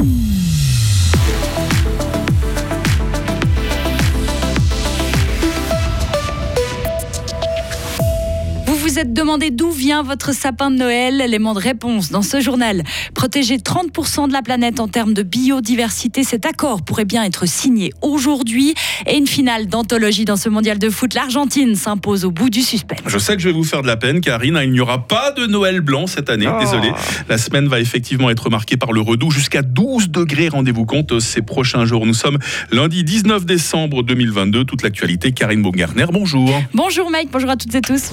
Mm. Vous êtes demandé d'où vient votre sapin de Noël, élément de réponse dans ce journal. Protéger 30% de la planète en termes de biodiversité, cet accord pourrait bien être signé aujourd'hui. Et une finale d'anthologie dans ce mondial de foot. L'Argentine s'impose au bout du suspense. Je sais que je vais vous faire de la peine, Karine. Il n'y aura pas de Noël blanc cette année. Oh. Désolé. La semaine va effectivement être marquée par le redout. Jusqu'à 12 degrés, rendez-vous compte, ces prochains jours. Nous sommes lundi 19 décembre 2022. Toute l'actualité, Karine Baumgartner, bonjour. Bonjour Mike, bonjour à toutes et tous.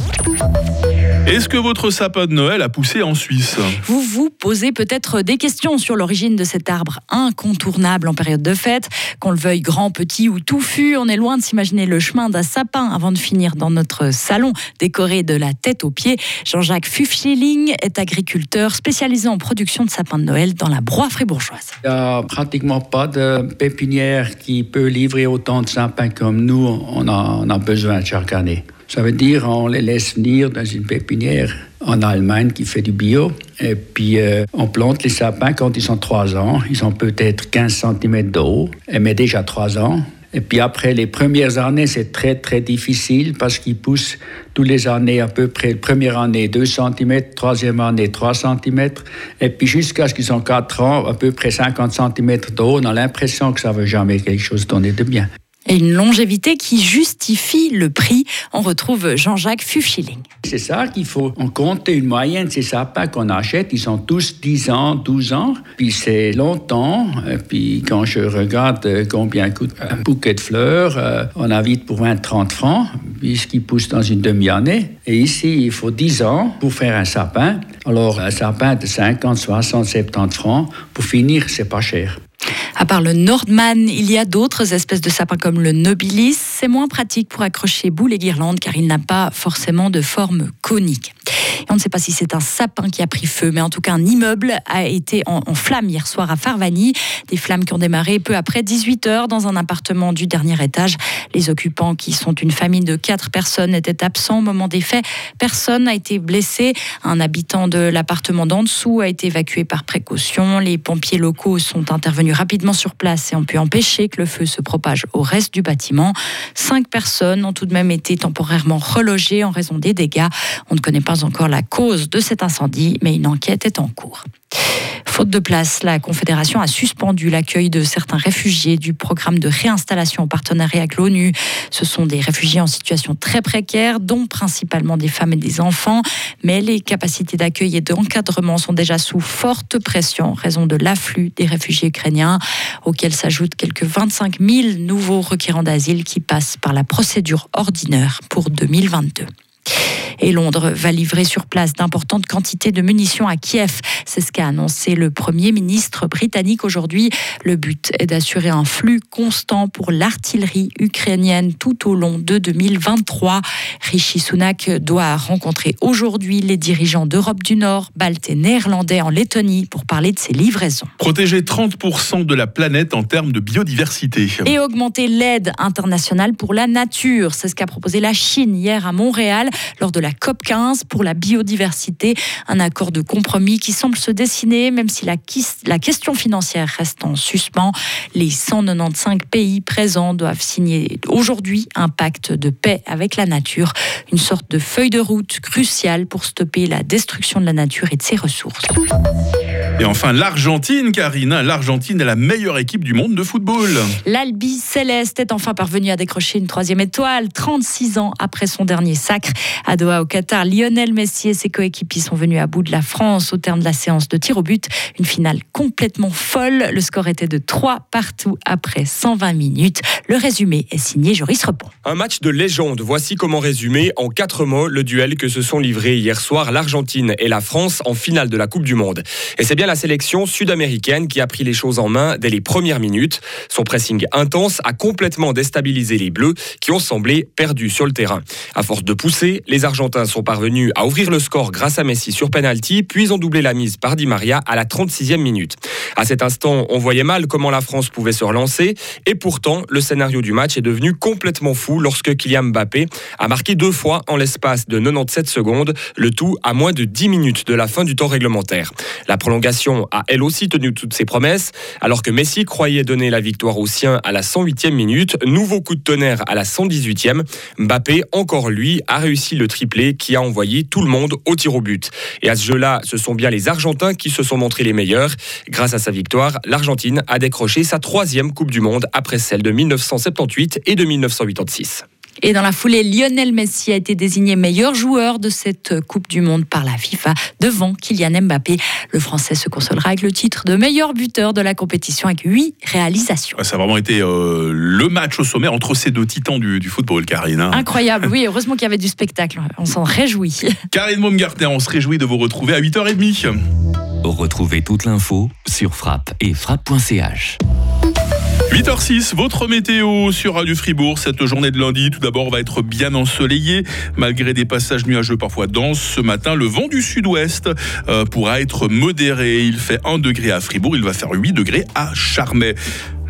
Est-ce que votre sapin de Noël a poussé en Suisse? Vous vous posez peut-être des questions sur l'origine de cet arbre incontournable en période de fête. Qu'on le veuille grand, petit ou touffu, on est loin de s'imaginer le chemin d'un sapin avant de finir dans notre salon décoré de la tête aux pieds. Jean-Jacques Fufschilling est agriculteur spécialisé en production de sapins de Noël dans la broie fribourgeoise. Il n'y a pratiquement pas de pépinière qui peut livrer autant de sapins comme nous, on a, on a besoin chaque année. Ça veut dire on les laisse venir dans une pépinière en Allemagne qui fait du bio. Et puis euh, on plante les sapins quand ils sont 3 ans. Ils ont peut-être 15 cm de haut, mais déjà 3 ans. Et puis après les premières années, c'est très très difficile parce qu'ils poussent tous les années à peu près. Première année 2 cm, troisième année 3 cm, et puis jusqu'à ce qu'ils ont 4 ans, à peu près 50 cm de haut. On a l'impression que ça ne veut jamais quelque chose donner de bien. Et une longévité qui justifie le prix. On retrouve Jean-Jacques Fufschilling. C'est ça qu'il faut. On compte une moyenne ces sapins qu'on achète. Ils sont tous 10 ans, 12 ans. Puis c'est longtemps. Et puis quand je regarde euh, combien coûte un bouquet de fleurs, euh, on a vite pour 20, 30 francs, puisqu'ils poussent dans une demi-année. Et ici, il faut 10 ans pour faire un sapin. Alors, un sapin de 50, 60, 70 francs, pour finir, c'est pas cher. À part le Nordman, il y a d'autres espèces de sapins comme le Nobilis. C'est moins pratique pour accrocher boules et guirlandes car il n'a pas forcément de forme conique. On ne sait pas si c'est un sapin qui a pris feu, mais en tout cas un immeuble a été en, en flammes hier soir à Farvani. Des flammes qui ont démarré peu après 18 heures dans un appartement du dernier étage. Les occupants, qui sont une famille de quatre personnes, étaient absents au moment des faits. Personne n'a été blessé. Un habitant de l'appartement d'en dessous a été évacué par précaution. Les pompiers locaux sont intervenus rapidement sur place et ont pu empêcher que le feu se propage au reste du bâtiment. Cinq personnes ont tout de même été temporairement relogées en raison des dégâts. On ne connaît pas encore la cause de cet incendie, mais une enquête est en cours. De place, la Confédération a suspendu l'accueil de certains réfugiés du programme de réinstallation en partenariat avec l'ONU. Ce sont des réfugiés en situation très précaire, dont principalement des femmes et des enfants. Mais les capacités d'accueil et d'encadrement sont déjà sous forte pression en raison de l'afflux des réfugiés ukrainiens, auxquels s'ajoutent quelques 25 000 nouveaux requérants d'asile qui passent par la procédure ordinaire pour 2022. Et Londres va livrer sur place d'importantes quantités de munitions à Kiev. C'est ce qu'a annoncé le Premier ministre britannique aujourd'hui. Le but est d'assurer un flux constant pour l'artillerie ukrainienne tout au long de 2023. Rishi Sunak doit rencontrer aujourd'hui les dirigeants d'Europe du Nord, baltes et néerlandais en Lettonie pour parler de ces livraisons. Protéger 30% de la planète en termes de biodiversité. Et augmenter l'aide internationale pour la nature. C'est ce qu'a proposé la Chine hier à Montréal lors de la COP 15 pour la biodiversité. Un accord de compromis qui semble se dessiner, même si la, la question financière reste en suspens. Les 195 pays présents doivent signer aujourd'hui un pacte de paix avec la nature, une sorte de feuille de route cruciale pour stopper la destruction de la nature et de ses ressources. Et enfin, l'Argentine, Karine. L'Argentine est la meilleure équipe du monde de football. L'Albi Céleste est enfin parvenu à décrocher une troisième étoile, 36 ans après son dernier sacre. À Doha, au Qatar, Lionel Messi et ses coéquipiers sont venus à bout de la France au terme de la séance de tir au but. Une finale complètement folle. Le score était de 3 partout après 120 minutes. Le résumé est signé Joris Repon. Un match de légende. Voici comment résumer en quatre mots le duel que se sont livrés hier soir l'Argentine et la France en finale de la Coupe du Monde. Et bien la sélection sud-américaine qui a pris les choses en main dès les premières minutes. Son pressing intense a complètement déstabilisé les Bleus qui ont semblé perdus sur le terrain. À force de pousser, les Argentins sont parvenus à ouvrir le score grâce à Messi sur penalty, puis ont doublé la mise par Di Maria à la 36e minute. À cet instant, on voyait mal comment la France pouvait se relancer et pourtant, le scénario du match est devenu complètement fou lorsque Kylian Mbappé a marqué deux fois en l'espace de 97 secondes, le tout à moins de 10 minutes de la fin du temps réglementaire. La prolongation a elle aussi tenu toutes ses promesses. Alors que Messi croyait donner la victoire aux siens à la 108e minute, nouveau coup de tonnerre à la 118e. Mbappé, encore lui, a réussi le triplé qui a envoyé tout le monde au tir au but. Et à ce jeu-là, ce sont bien les Argentins qui se sont montrés les meilleurs. Grâce à sa victoire, l'Argentine a décroché sa troisième Coupe du Monde après celle de 1978 et de 1986. Et dans la foulée, Lionel Messi a été désigné meilleur joueur de cette Coupe du Monde par la FIFA devant Kylian Mbappé. Le Français se consolera avec le titre de meilleur buteur de la compétition avec huit réalisations. Ça a vraiment été euh, le match au sommet entre ces deux titans du, football, Karine. Hein. Incroyable, oui, heureusement qu'il y avait du spectacle. On s'en réjouit. Karine Baumgartner, on se réjouit de vous retrouver à 8h30. Retrouvez toute l'info sur frappe et frappe.ch. 8h06, votre météo sur Radio Fribourg. Cette journée de lundi, tout d'abord, va être bien ensoleillée. Malgré des passages nuageux parfois denses, ce matin, le vent du sud-ouest euh, pourra être modéré. Il fait 1 degré à Fribourg, il va faire 8 degrés à Charmey.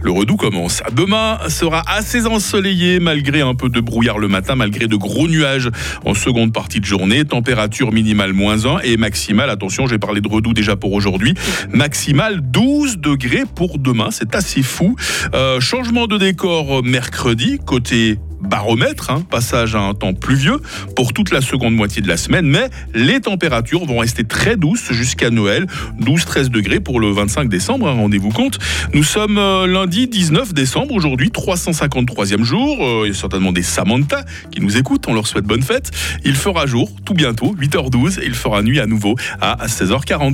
Le redout commence. Demain sera assez ensoleillé malgré un peu de brouillard le matin, malgré de gros nuages en seconde partie de journée. Température minimale moins 1 et maximale, attention, j'ai parlé de redout déjà pour aujourd'hui, maximale 12 degrés pour demain. C'est assez fou. Euh, changement de décor mercredi, côté baromètre, hein, passage à un temps pluvieux pour toute la seconde moitié de la semaine, mais les températures vont rester très douces jusqu'à Noël, 12-13 degrés pour le 25 décembre, hein, rendez-vous compte. Nous sommes euh, lundi 19 décembre, aujourd'hui 353e jour, euh, il y a certainement des Samantha qui nous écoutent, on leur souhaite bonne fête. Il fera jour tout bientôt, 8h12, et il fera nuit à nouveau à 16h40.